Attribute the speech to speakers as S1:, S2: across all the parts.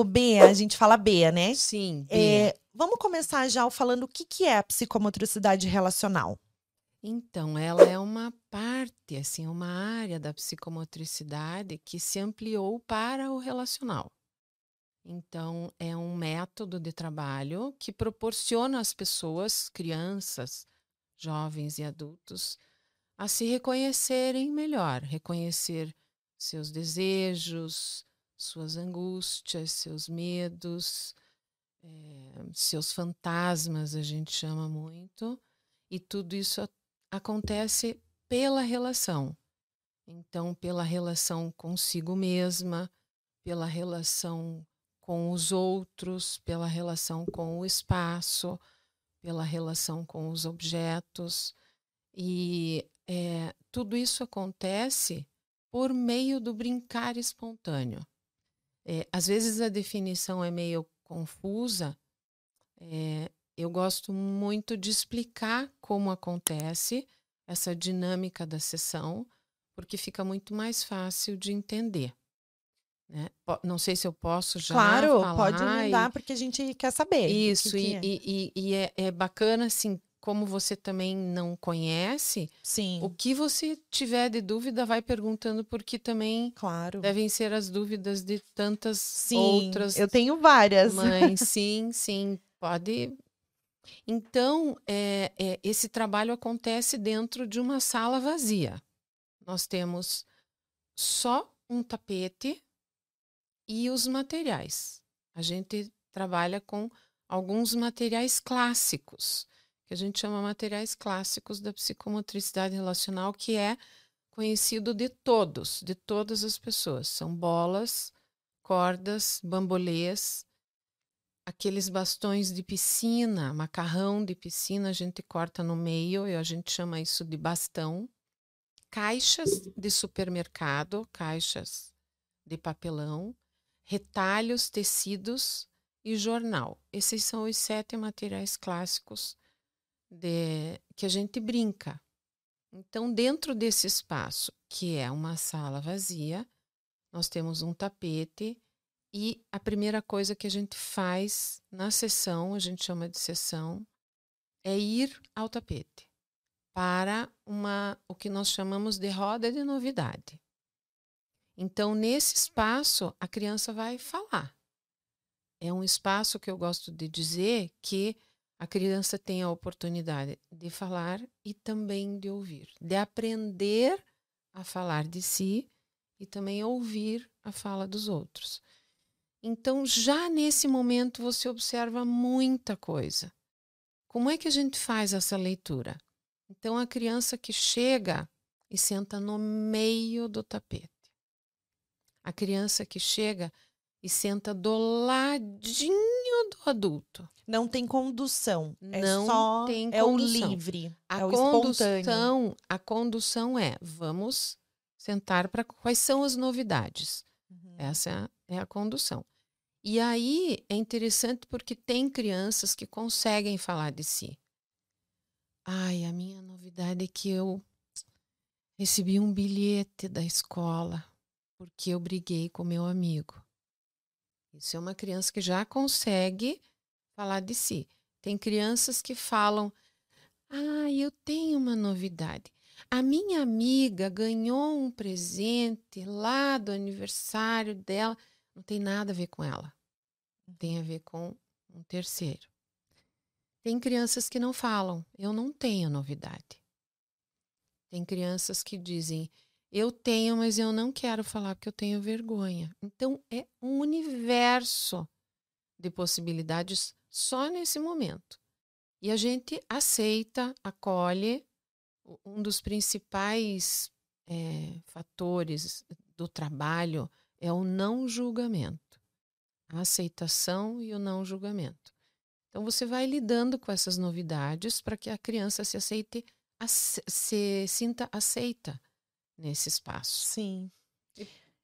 S1: O B, a gente fala B, né?
S2: Sim.
S1: É, vamos começar já falando o que, que é a psicomotricidade relacional.
S2: Então, ela é uma parte, assim, uma área da psicomotricidade que se ampliou para o relacional. Então, é um método de trabalho que proporciona às pessoas, crianças, jovens e adultos, a se reconhecerem melhor, reconhecer seus desejos, suas angústias, seus medos, é, seus fantasmas, a gente chama muito, e tudo isso acontece pela relação. Então, pela relação consigo mesma, pela relação com os outros, pela relação com o espaço, pela relação com os objetos. E é, tudo isso acontece por meio do brincar espontâneo. É, às vezes a definição é meio confusa. É, eu gosto muito de explicar como acontece essa dinâmica da sessão, porque fica muito mais fácil de entender. Né? Não sei se eu posso já
S1: Claro, pode mandar,
S2: e-
S1: porque a gente quer saber.
S2: Isso,
S1: que que
S2: e,
S1: é.
S2: e, e- e é, é bacana, assim, como você também não conhece,
S1: Sim,
S2: o que você tiver de dúvida, vai perguntando, porque também
S1: claro.
S2: devem ser as dúvidas de tantas
S1: Sim,
S2: outras
S1: eu tenho várias.
S2: mães. Sim, sim, pode. Então, é, é, esse trabalho acontece dentro de uma sala vazia. Nós temos só um tapete e os materiais. A gente trabalha com alguns materiais clássicos, que a gente chama materiais clássicos da psicomotricidade relacional, que é conhecido de todos, de todas as pessoas. São bolas, cordas, bambolês, aqueles bastões de piscina, macarrão de piscina, a gente corta no meio e a gente chama isso de bastão. Caixas de supermercado, caixas de papelão, retalhos, tecidos e jornal. Esses são os sete materiais clássicos de, que a gente brinca. Então, dentro desse espaço, que é uma sala vazia, nós temos um tapete e a primeira coisa que a gente faz na sessão, a gente chama de sessão, é ir ao tapete para uma o que nós chamamos de roda de novidade. Então, nesse espaço, a criança vai falar. É um espaço que eu gosto de dizer que a criança tem a oportunidade de falar e também de ouvir, de aprender a falar de si e também ouvir a fala dos outros. Então, já nesse momento, você observa muita coisa. Como é que a gente faz essa leitura? Então, a criança que chega e senta no meio do tapete. A criança que chega e senta do ladinho do adulto.
S1: Não tem condução. É
S2: Não
S1: só
S2: tem
S1: é o
S2: condução.
S1: livre,
S2: A
S1: é o espontâneo.
S2: condução, a condução é vamos sentar para quais são as novidades.
S1: Uhum.
S2: Essa é a condução. E aí é interessante porque tem crianças que conseguem falar de si. Ai, a minha novidade é que eu recebi um bilhete da escola porque eu briguei com meu amigo. Isso é uma criança que já consegue falar de si. Tem crianças que falam: Ah, eu tenho uma novidade. A minha amiga ganhou um presente lá do aniversário dela. Não tem nada a ver com ela. Tem a ver com um terceiro. Tem crianças que não falam. Eu não tenho novidade. Tem crianças que dizem: Eu tenho, mas eu não quero falar porque eu tenho vergonha. Então é um universo de possibilidades só nesse momento. E a gente aceita, acolhe. Um dos principais eh, fatores do trabalho é o não julgamento, a aceitação e o não julgamento. Então você vai lidando com essas novidades para que a criança se aceite, ace- se sinta aceita nesse espaço.
S1: Sim.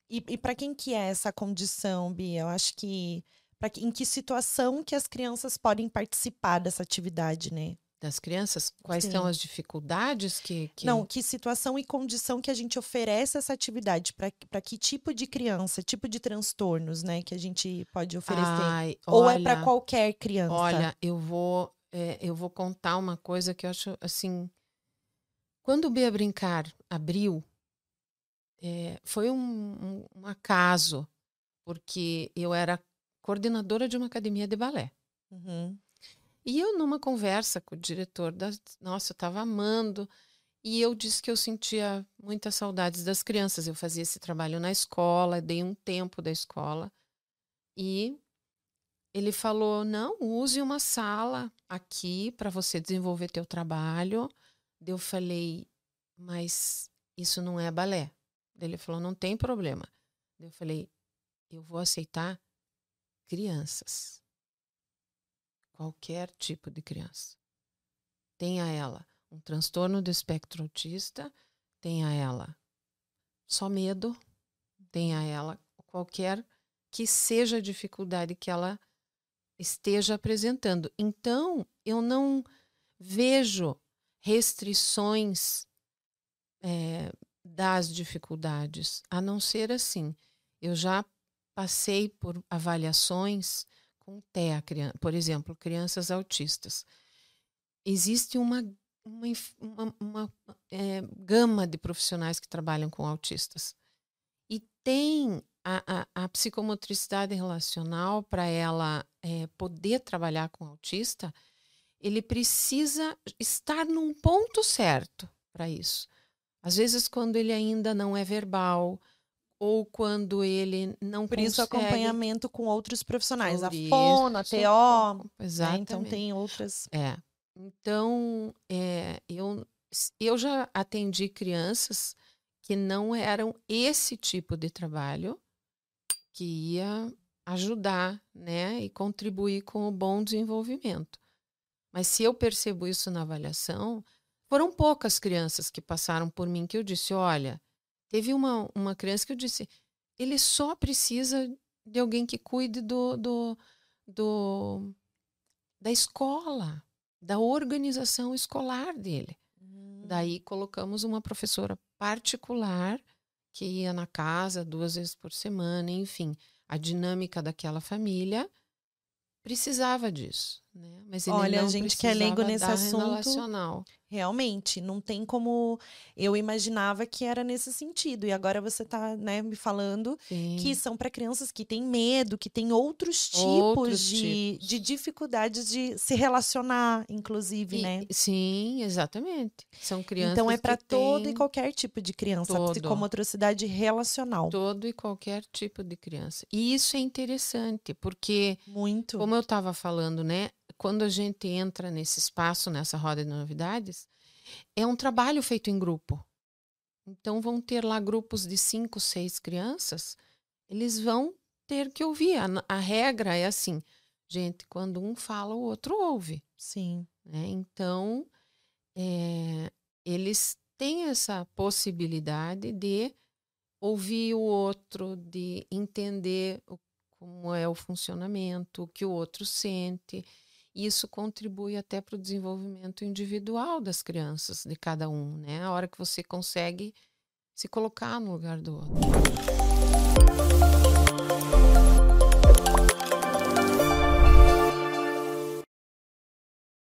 S1: E, e para quem que é essa condição, Bia? Eu acho que, pra, em que situação que as crianças podem participar dessa atividade, né?
S2: das crianças? Quais Sim. são as dificuldades que, que,
S1: Não, que situação e condição que a gente oferece essa atividade? Para que tipo de criança, tipo de transtornos, né, que a gente pode oferecer? Ai, Ou olha, é para qualquer criança?
S2: Olha, eu vou, é, eu vou contar uma coisa que eu acho assim. Quando o Bia Brincar abriu, é, foi um, um, um acaso, porque eu era coordenadora de uma academia de balé. Uhum. E eu, numa conversa com o diretor, da, nossa, eu estava amando. E eu disse que eu sentia muitas saudades das crianças. Eu fazia esse trabalho na escola, dei um tempo da escola. E ele falou: não, use uma sala aqui para você desenvolver teu trabalho. Eu falei, mas isso não é balé. Ele falou: não tem problema. Eu falei: eu vou aceitar crianças qualquer tipo de criança. Tenha ela um transtorno do espectro autista, tenha ela só medo, tenha ela qualquer que seja a dificuldade que ela esteja apresentando. Então, eu não vejo restrições é, das dificuldades, a não ser assim. Eu já passei por avaliações com TEA, por exemplo, crianças autistas. Existe uma, uma, uma, uma é, gama de profissionais que trabalham com autistas. E tem a, a, a psicomotricidade relacional para ela é, poder trabalhar com autista, ele precisa estar num ponto certo para isso. Às vezes, quando ele ainda não é verbal, ou quando ele não
S1: Por
S2: consegue...
S1: isso acompanhamento com outros profissionais, Por a fono, a TO,
S2: exatamente.
S1: Né? então tem outras.
S2: É. Então, é, eu, eu já atendi crianças que não eram esse tipo de trabalho que ia ajudar, né, e contribuir com o bom desenvolvimento. Mas se eu percebo isso na avaliação, foram poucas crianças que passaram por mim que eu disse, olha, Teve uma, uma criança que eu disse: ele só precisa de alguém que cuide do, do, do da escola, da organização escolar dele. Hum. Daí colocamos uma professora particular que ia na casa duas vezes por semana, enfim, a dinâmica daquela família precisava disso, né?
S1: Mas Olha, a gente que é leigo nesse assunto. Realmente, não tem como. Eu imaginava que era nesse sentido. E agora você está né, me falando Sim. que são para crianças que têm medo, que têm outros tipos, outros de, tipos. de dificuldades de se relacionar, inclusive,
S2: e,
S1: né?
S2: Sim, exatamente. São crianças.
S1: Então é para todo e qualquer tipo de criança, todo. psicomotricidade relacional.
S2: Todo e qualquer tipo de criança. E isso é interessante, porque.
S1: Muito.
S2: Como eu estava falando, né? Quando a gente entra nesse espaço, nessa roda de novidades, é um trabalho feito em grupo. Então, vão ter lá grupos de cinco, seis crianças, eles vão ter que ouvir. A, a regra é assim, gente, quando um fala, o outro ouve.
S1: Sim.
S2: Né? Então, é, eles têm essa possibilidade de ouvir o outro, de entender o, como é o funcionamento, o que o outro sente. Isso contribui até para o desenvolvimento individual das crianças, de cada um, né? A hora que você consegue se colocar no lugar do outro.